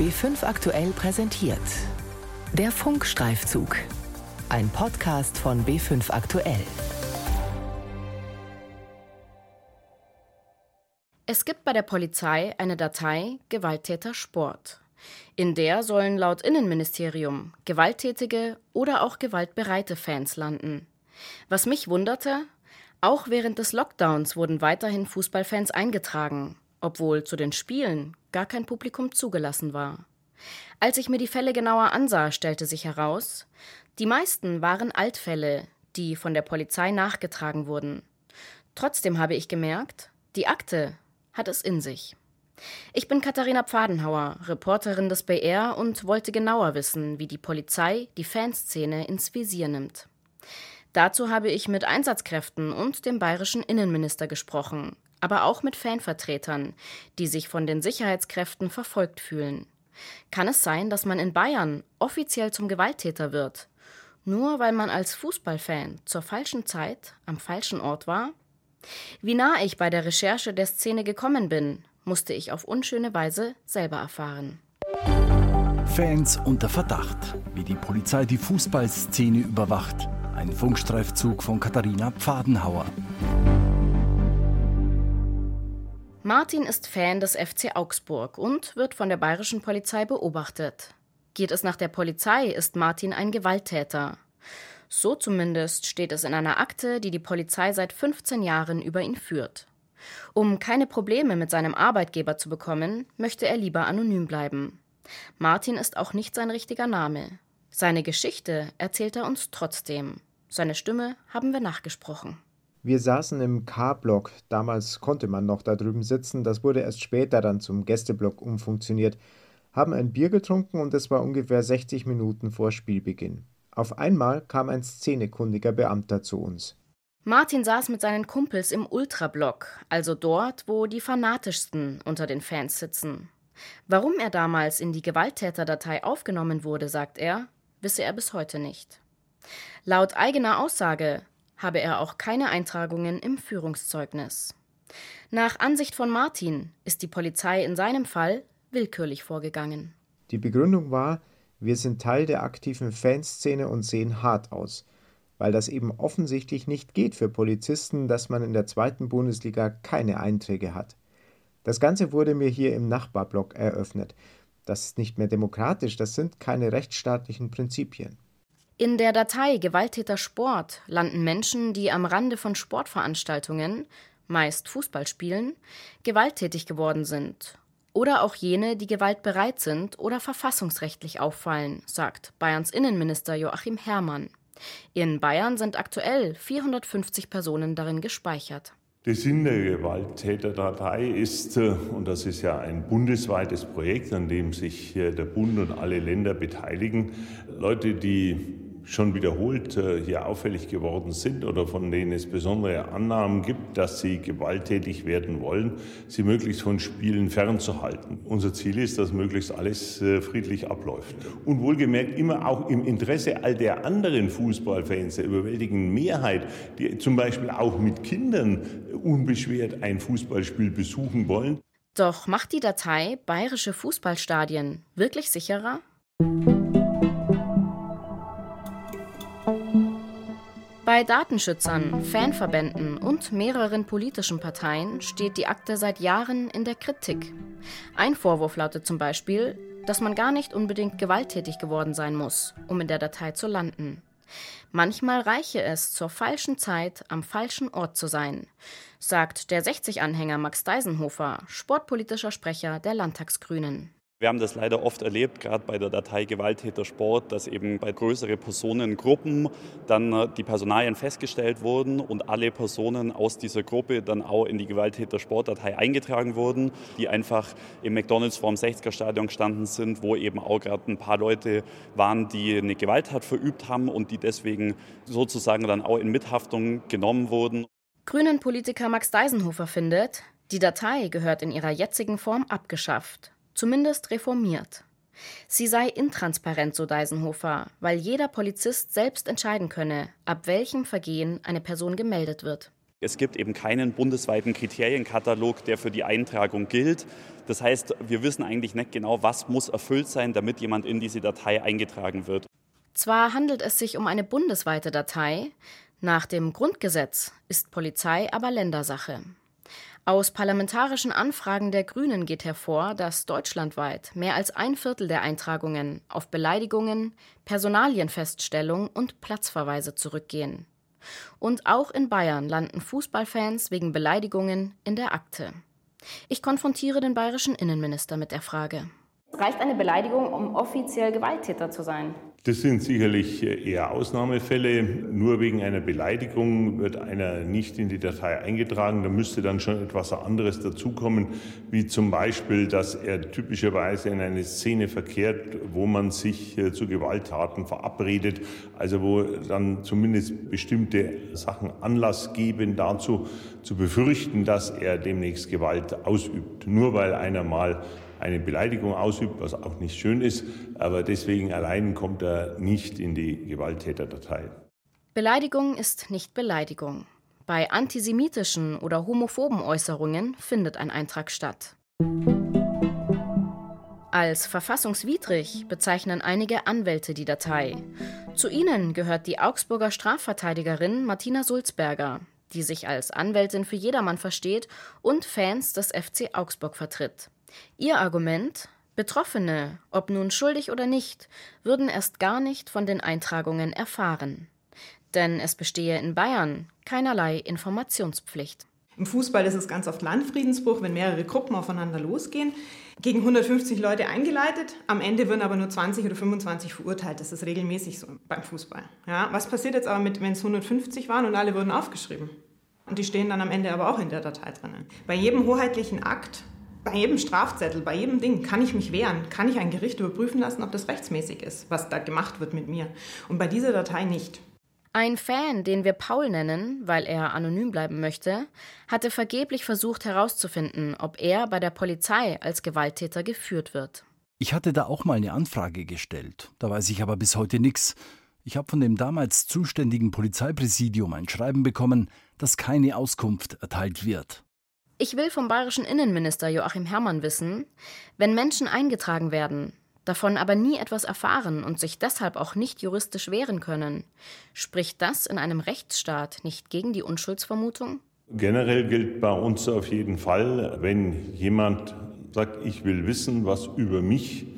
B5 aktuell präsentiert. Der Funkstreifzug. Ein Podcast von B5 aktuell. Es gibt bei der Polizei eine Datei Gewalttäter Sport. In der sollen laut Innenministerium gewalttätige oder auch gewaltbereite Fans landen. Was mich wunderte, auch während des Lockdowns wurden weiterhin Fußballfans eingetragen, obwohl zu den Spielen gar kein Publikum zugelassen war. Als ich mir die Fälle genauer ansah, stellte sich heraus, die meisten waren Altfälle, die von der Polizei nachgetragen wurden. Trotzdem habe ich gemerkt, die Akte hat es in sich. Ich bin Katharina Pfadenhauer, Reporterin des BR und wollte genauer wissen, wie die Polizei die Fanszene ins Visier nimmt. Dazu habe ich mit Einsatzkräften und dem bayerischen Innenminister gesprochen, aber auch mit Fanvertretern, die sich von den Sicherheitskräften verfolgt fühlen. Kann es sein, dass man in Bayern offiziell zum Gewalttäter wird, nur weil man als Fußballfan zur falschen Zeit am falschen Ort war? Wie nah ich bei der Recherche der Szene gekommen bin, musste ich auf unschöne Weise selber erfahren. Fans unter Verdacht, wie die Polizei die Fußballszene überwacht. Ein Funkstreifzug von Katharina Pfadenhauer. Martin ist Fan des FC Augsburg und wird von der bayerischen Polizei beobachtet. Geht es nach der Polizei, ist Martin ein Gewalttäter. So zumindest steht es in einer Akte, die die Polizei seit 15 Jahren über ihn führt. Um keine Probleme mit seinem Arbeitgeber zu bekommen, möchte er lieber anonym bleiben. Martin ist auch nicht sein richtiger Name. Seine Geschichte erzählt er uns trotzdem. Seine Stimme haben wir nachgesprochen. Wir saßen im K-Block. Damals konnte man noch da drüben sitzen. Das wurde erst später dann zum Gästeblock umfunktioniert. Haben ein Bier getrunken und es war ungefähr 60 Minuten vor Spielbeginn. Auf einmal kam ein szenekundiger Beamter zu uns. Martin saß mit seinen Kumpels im Ultrablock, also dort, wo die fanatischsten unter den Fans sitzen. Warum er damals in die Gewalttäterdatei aufgenommen wurde, sagt er, wisse er bis heute nicht. Laut eigener Aussage habe er auch keine Eintragungen im Führungszeugnis. Nach Ansicht von Martin ist die Polizei in seinem Fall willkürlich vorgegangen. Die Begründung war, wir sind Teil der aktiven Fanszene und sehen hart aus weil das eben offensichtlich nicht geht für Polizisten, dass man in der zweiten Bundesliga keine Einträge hat. Das Ganze wurde mir hier im Nachbarblock eröffnet. Das ist nicht mehr demokratisch, das sind keine rechtsstaatlichen Prinzipien. In der Datei Gewalttäter Sport landen Menschen, die am Rande von Sportveranstaltungen, meist Fußballspielen, gewalttätig geworden sind. Oder auch jene, die gewaltbereit sind oder verfassungsrechtlich auffallen, sagt Bayerns Innenminister Joachim Herrmann. In Bayern sind aktuell 450 Personen darin gespeichert. Der Sinn der Gewalttäterdatei ist, äh, und das ist ja ein bundesweites Projekt, an dem sich äh, der Bund und alle Länder beteiligen, Leute, die schon wiederholt äh, hier auffällig geworden sind oder von denen es besondere Annahmen gibt, dass sie gewalttätig werden wollen, sie möglichst von Spielen fernzuhalten. Unser Ziel ist, dass möglichst alles äh, friedlich abläuft. Und wohlgemerkt immer auch im Interesse all der anderen Fußballfans, der überwältigenden Mehrheit, die zum Beispiel auch mit Kindern unbeschwert ein Fußballspiel besuchen wollen. Doch macht die Datei bayerische Fußballstadien wirklich sicherer? Bei Datenschützern, Fanverbänden und mehreren politischen Parteien steht die Akte seit Jahren in der Kritik. Ein Vorwurf lautet zum Beispiel, dass man gar nicht unbedingt gewalttätig geworden sein muss, um in der Datei zu landen. Manchmal reiche es, zur falschen Zeit am falschen Ort zu sein, sagt der 60-Anhänger Max Deisenhofer, sportpolitischer Sprecher der Landtagsgrünen. Wir haben das leider oft erlebt, gerade bei der Datei Gewalttäter Sport, dass eben bei größeren Personengruppen dann äh, die Personalien festgestellt wurden und alle Personen aus dieser Gruppe dann auch in die Gewalttäter Sportdatei eingetragen wurden, die einfach im McDonalds vorm 60er Stadion gestanden sind, wo eben auch gerade ein paar Leute waren, die eine Gewalttat verübt haben und die deswegen sozusagen dann auch in Mithaftung genommen wurden. Grünen Politiker Max Deisenhofer findet, die Datei gehört in ihrer jetzigen Form abgeschafft zumindest reformiert. Sie sei intransparent, so Deisenhofer, weil jeder Polizist selbst entscheiden könne, ab welchem Vergehen eine Person gemeldet wird. Es gibt eben keinen bundesweiten Kriterienkatalog, der für die Eintragung gilt. Das heißt, wir wissen eigentlich nicht genau, was muss erfüllt sein, damit jemand in diese Datei eingetragen wird. Zwar handelt es sich um eine bundesweite Datei, nach dem Grundgesetz ist Polizei aber Ländersache. Aus parlamentarischen Anfragen der Grünen geht hervor, dass deutschlandweit mehr als ein Viertel der Eintragungen auf Beleidigungen, Personalienfeststellung und Platzverweise zurückgehen. Und auch in Bayern landen Fußballfans wegen Beleidigungen in der Akte. Ich konfrontiere den bayerischen Innenminister mit der Frage. Reicht eine Beleidigung, um offiziell Gewalttäter zu sein? Das sind sicherlich eher Ausnahmefälle. Nur wegen einer Beleidigung wird einer nicht in die Datei eingetragen. Da müsste dann schon etwas anderes dazukommen, wie zum Beispiel, dass er typischerweise in eine Szene verkehrt, wo man sich äh, zu Gewalttaten verabredet, also wo dann zumindest bestimmte Sachen Anlass geben dazu, zu befürchten, dass er demnächst Gewalt ausübt. Nur weil einer mal eine Beleidigung ausübt, was auch nicht schön ist, aber deswegen allein kommt er nicht in die Gewalttäterdatei. Beleidigung ist nicht Beleidigung. Bei antisemitischen oder homophoben Äußerungen findet ein Eintrag statt. Als verfassungswidrig bezeichnen einige Anwälte die Datei. Zu ihnen gehört die Augsburger Strafverteidigerin Martina Sulzberger, die sich als Anwältin für jedermann versteht und Fans des FC Augsburg vertritt. Ihr Argument Betroffene, ob nun schuldig oder nicht, würden erst gar nicht von den Eintragungen erfahren. Denn es bestehe in Bayern keinerlei Informationspflicht. Im Fußball ist es ganz oft Landfriedensbruch, wenn mehrere Gruppen aufeinander losgehen. Gegen 150 Leute eingeleitet, am Ende würden aber nur 20 oder 25 verurteilt. Das ist regelmäßig so beim Fußball. Ja, was passiert jetzt aber wenn es 150 waren und alle wurden aufgeschrieben? Und die stehen dann am Ende aber auch in der Datei drinnen. Bei jedem hoheitlichen Akt bei jedem Strafzettel, bei jedem Ding kann ich mich wehren, kann ich ein Gericht überprüfen lassen, ob das rechtsmäßig ist, was da gemacht wird mit mir. Und bei dieser Datei nicht. Ein Fan, den wir Paul nennen, weil er anonym bleiben möchte, hatte vergeblich versucht herauszufinden, ob er bei der Polizei als Gewalttäter geführt wird. Ich hatte da auch mal eine Anfrage gestellt, da weiß ich aber bis heute nichts. Ich habe von dem damals zuständigen Polizeipräsidium ein Schreiben bekommen, dass keine Auskunft erteilt wird. Ich will vom bayerischen Innenminister Joachim Herrmann wissen, wenn Menschen eingetragen werden, davon aber nie etwas erfahren und sich deshalb auch nicht juristisch wehren können, spricht das in einem Rechtsstaat nicht gegen die Unschuldsvermutung? Generell gilt bei uns auf jeden Fall, wenn jemand sagt, ich will wissen, was über mich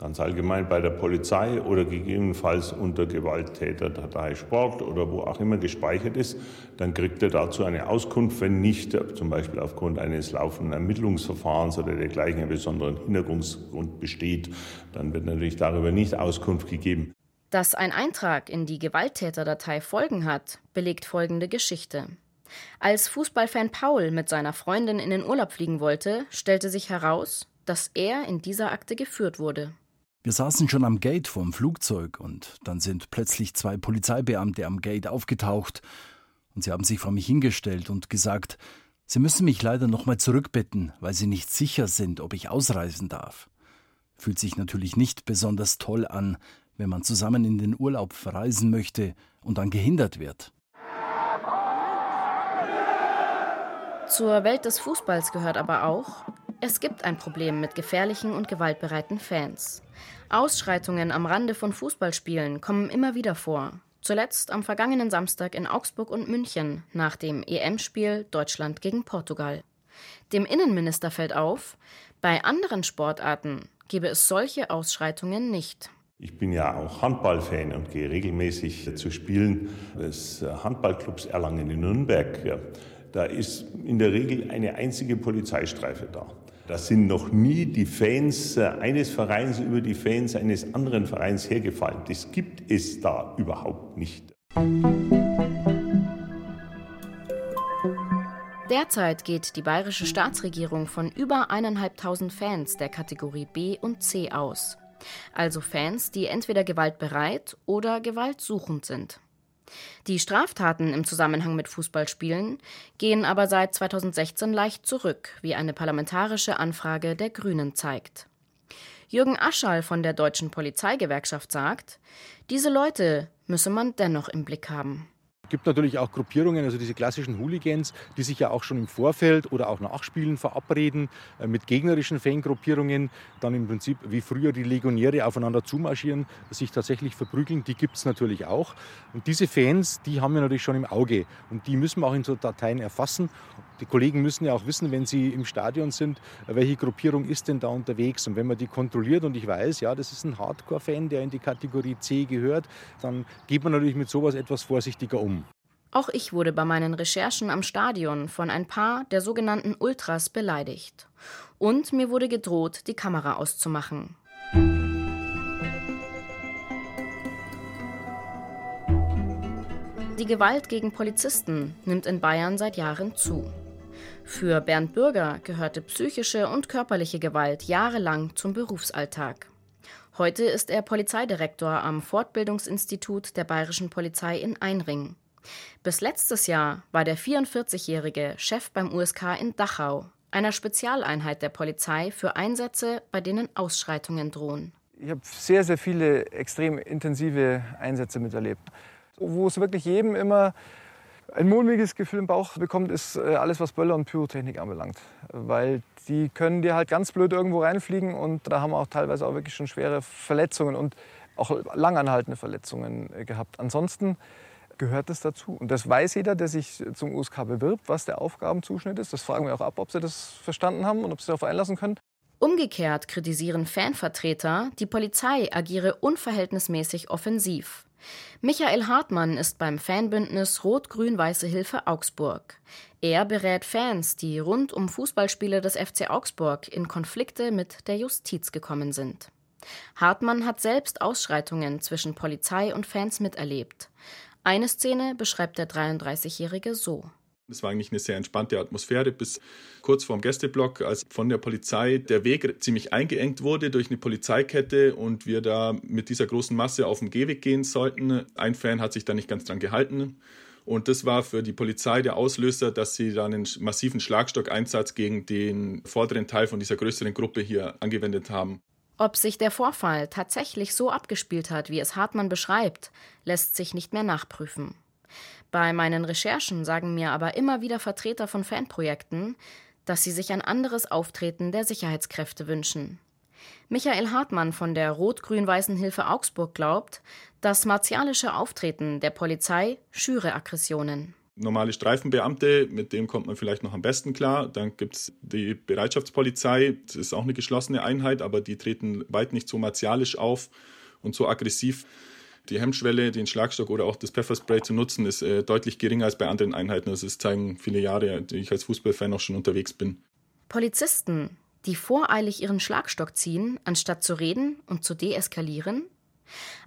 ganz allgemein bei der Polizei oder gegebenenfalls unter Gewalttäterdatei Sport oder wo auch immer gespeichert ist, dann kriegt er dazu eine Auskunft. Wenn nicht, zum Beispiel aufgrund eines laufenden Ermittlungsverfahrens oder dergleichen ein besonderen Hintergrund besteht, dann wird natürlich darüber nicht Auskunft gegeben. Dass ein Eintrag in die Gewalttäterdatei Folgen hat, belegt folgende Geschichte. Als Fußballfan Paul mit seiner Freundin in den Urlaub fliegen wollte, stellte sich heraus, dass er in dieser Akte geführt wurde. Wir saßen schon am Gate vom Flugzeug und dann sind plötzlich zwei Polizeibeamte am Gate aufgetaucht und sie haben sich vor mich hingestellt und gesagt, sie müssen mich leider nochmal zurückbitten, weil sie nicht sicher sind, ob ich ausreisen darf. Fühlt sich natürlich nicht besonders toll an, wenn man zusammen in den Urlaub verreisen möchte und dann gehindert wird. Zur Welt des Fußballs gehört aber auch, es gibt ein Problem mit gefährlichen und gewaltbereiten Fans. Ausschreitungen am Rande von Fußballspielen kommen immer wieder vor. Zuletzt am vergangenen Samstag in Augsburg und München nach dem EM-Spiel Deutschland gegen Portugal. Dem Innenminister fällt auf, bei anderen Sportarten gebe es solche Ausschreitungen nicht. Ich bin ja auch Handballfan und gehe regelmäßig zu Spielen des Handballclubs Erlangen in Nürnberg. Da ist in der Regel eine einzige Polizeistreife da. Da sind noch nie die Fans äh, eines Vereins über die Fans eines anderen Vereins hergefallen. Das gibt es da überhaupt nicht. Derzeit geht die bayerische Staatsregierung von über eineinhalbtausend Fans der Kategorie B und C aus. Also Fans, die entweder gewaltbereit oder gewaltsuchend sind. Die Straftaten im Zusammenhang mit Fußballspielen gehen aber seit 2016 leicht zurück, wie eine parlamentarische Anfrage der Grünen zeigt. Jürgen Aschall von der Deutschen Polizeigewerkschaft sagt, diese Leute müsse man dennoch im Blick haben. Es gibt natürlich auch Gruppierungen, also diese klassischen Hooligans, die sich ja auch schon im Vorfeld oder auch nach Spielen verabreden äh, mit gegnerischen Fangruppierungen, dann im Prinzip wie früher die Legionäre aufeinander zumarschieren, sich tatsächlich verprügeln. Die gibt es natürlich auch. Und diese Fans, die haben wir natürlich schon im Auge und die müssen wir auch in so Dateien erfassen. Die Kollegen müssen ja auch wissen, wenn sie im Stadion sind, welche Gruppierung ist denn da unterwegs. Und wenn man die kontrolliert und ich weiß, ja, das ist ein Hardcore-Fan, der in die Kategorie C gehört, dann geht man natürlich mit sowas etwas vorsichtiger um. Auch ich wurde bei meinen Recherchen am Stadion von ein paar der sogenannten Ultras beleidigt. Und mir wurde gedroht, die Kamera auszumachen. Die Gewalt gegen Polizisten nimmt in Bayern seit Jahren zu. Für Bernd Bürger gehörte psychische und körperliche Gewalt jahrelang zum Berufsalltag. Heute ist er Polizeidirektor am Fortbildungsinstitut der Bayerischen Polizei in Einring. Bis letztes Jahr war der 44-jährige Chef beim USK in Dachau, einer Spezialeinheit der Polizei für Einsätze, bei denen Ausschreitungen drohen. Ich habe sehr, sehr viele extrem intensive Einsätze miterlebt, wo es wirklich jedem immer ein mulmiges Gefühl im Bauch bekommt, ist äh, alles, was Böller und Pyrotechnik anbelangt. Weil die können dir halt ganz blöd irgendwo reinfliegen und da haben wir auch teilweise auch wirklich schon schwere Verletzungen und auch langanhaltende Verletzungen äh, gehabt. Ansonsten gehört das dazu. Und das weiß jeder, der sich zum USK bewirbt, was der Aufgabenzuschnitt ist. Das fragen wir auch ab, ob sie das verstanden haben und ob sie darauf einlassen können. Umgekehrt kritisieren Fanvertreter, die Polizei agiere unverhältnismäßig offensiv. Michael Hartmann ist beim Fanbündnis Rot-Grün-Weiße Hilfe Augsburg. Er berät Fans, die rund um Fußballspiele des FC Augsburg in Konflikte mit der Justiz gekommen sind. Hartmann hat selbst Ausschreitungen zwischen Polizei und Fans miterlebt. Eine Szene beschreibt der 33-Jährige so. Es war eigentlich eine sehr entspannte Atmosphäre bis kurz vorm Gästeblock, als von der Polizei der Weg ziemlich eingeengt wurde durch eine Polizeikette und wir da mit dieser großen Masse auf den Gehweg gehen sollten. Ein Fan hat sich da nicht ganz dran gehalten. Und das war für die Polizei der Auslöser, dass sie dann einen massiven Schlagstockeinsatz gegen den vorderen Teil von dieser größeren Gruppe hier angewendet haben. Ob sich der Vorfall tatsächlich so abgespielt hat, wie es Hartmann beschreibt, lässt sich nicht mehr nachprüfen. Bei meinen Recherchen sagen mir aber immer wieder Vertreter von Fanprojekten, dass sie sich ein anderes Auftreten der Sicherheitskräfte wünschen. Michael Hartmann von der Rot-Grün-Weißen Hilfe Augsburg glaubt, das martialische Auftreten der Polizei schüre Aggressionen. Normale Streifenbeamte, mit dem kommt man vielleicht noch am besten klar. Dann gibt es die Bereitschaftspolizei, das ist auch eine geschlossene Einheit, aber die treten weit nicht so martialisch auf und so aggressiv die Hemmschwelle, den Schlagstock oder auch das Pfefferspray zu nutzen, ist äh, deutlich geringer als bei anderen Einheiten. Also das zeigen viele Jahre, die ich als Fußballfan auch schon unterwegs bin. Polizisten, die voreilig ihren Schlagstock ziehen, anstatt zu reden und zu deeskalieren?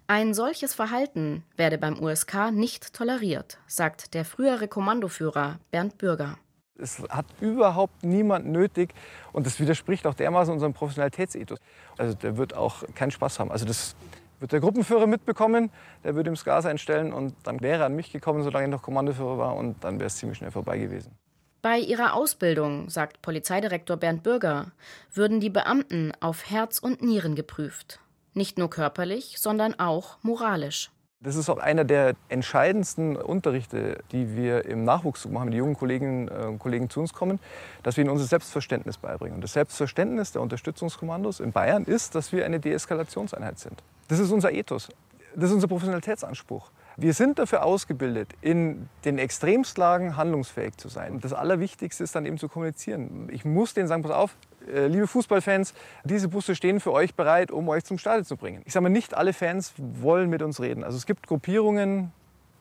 Ein solches Verhalten werde beim USK nicht toleriert, sagt der frühere Kommandoführer Bernd Bürger. Es hat überhaupt niemand nötig und das widerspricht auch dermaßen unserem Professionalitätsethos. Also der wird auch keinen Spaß haben. Also das wird der Gruppenführer mitbekommen, der würde ihm das Gas einstellen und dann wäre er an mich gekommen, solange ich noch Kommandoführer war und dann wäre es ziemlich schnell vorbei gewesen. Bei ihrer Ausbildung, sagt Polizeidirektor Bernd Bürger, würden die Beamten auf Herz und Nieren geprüft. Nicht nur körperlich, sondern auch moralisch. Das ist auch einer der entscheidendsten Unterrichte, die wir im Nachwuchs machen, die jungen Kolleginnen äh, und Kollegen zu uns kommen, dass wir ihnen unser Selbstverständnis beibringen. Und das Selbstverständnis der Unterstützungskommandos in Bayern ist, dass wir eine Deeskalationseinheit sind. Das ist unser Ethos. Das ist unser Professionalitätsanspruch. Wir sind dafür ausgebildet, in den Extremslagen handlungsfähig zu sein. Und das Allerwichtigste ist dann eben zu kommunizieren. Ich muss denen sagen, pass auf, äh, liebe Fußballfans, diese Busse stehen für euch bereit, um euch zum Stadion zu bringen. Ich sage mal, nicht alle Fans wollen mit uns reden. Also es gibt Gruppierungen,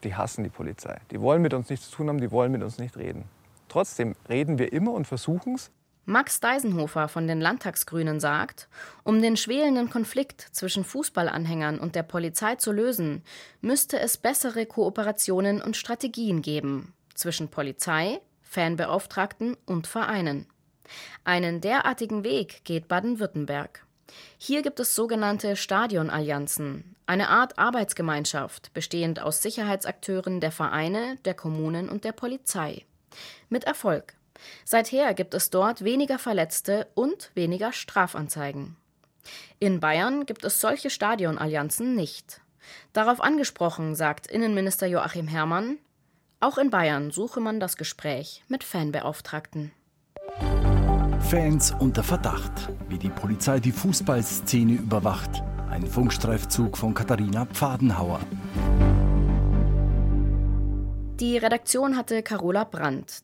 die hassen die Polizei. Die wollen mit uns nichts zu tun haben, die wollen mit uns nicht reden. Trotzdem reden wir immer und versuchen es. Max Deisenhofer von den Landtagsgrünen sagt, um den schwelenden Konflikt zwischen Fußballanhängern und der Polizei zu lösen, müsste es bessere Kooperationen und Strategien geben zwischen Polizei, Fanbeauftragten und Vereinen. Einen derartigen Weg geht Baden-Württemberg. Hier gibt es sogenannte Stadionallianzen, eine Art Arbeitsgemeinschaft, bestehend aus Sicherheitsakteuren der Vereine, der Kommunen und der Polizei. Mit Erfolg. Seither gibt es dort weniger Verletzte und weniger Strafanzeigen. In Bayern gibt es solche Stadionallianzen nicht. Darauf angesprochen sagt Innenminister Joachim Herrmann, Auch in Bayern suche man das Gespräch mit Fanbeauftragten. Fans unter Verdacht, wie die Polizei die Fußballszene überwacht. Ein Funkstreifzug von Katharina Pfadenhauer. Die Redaktion hatte Carola Brandt.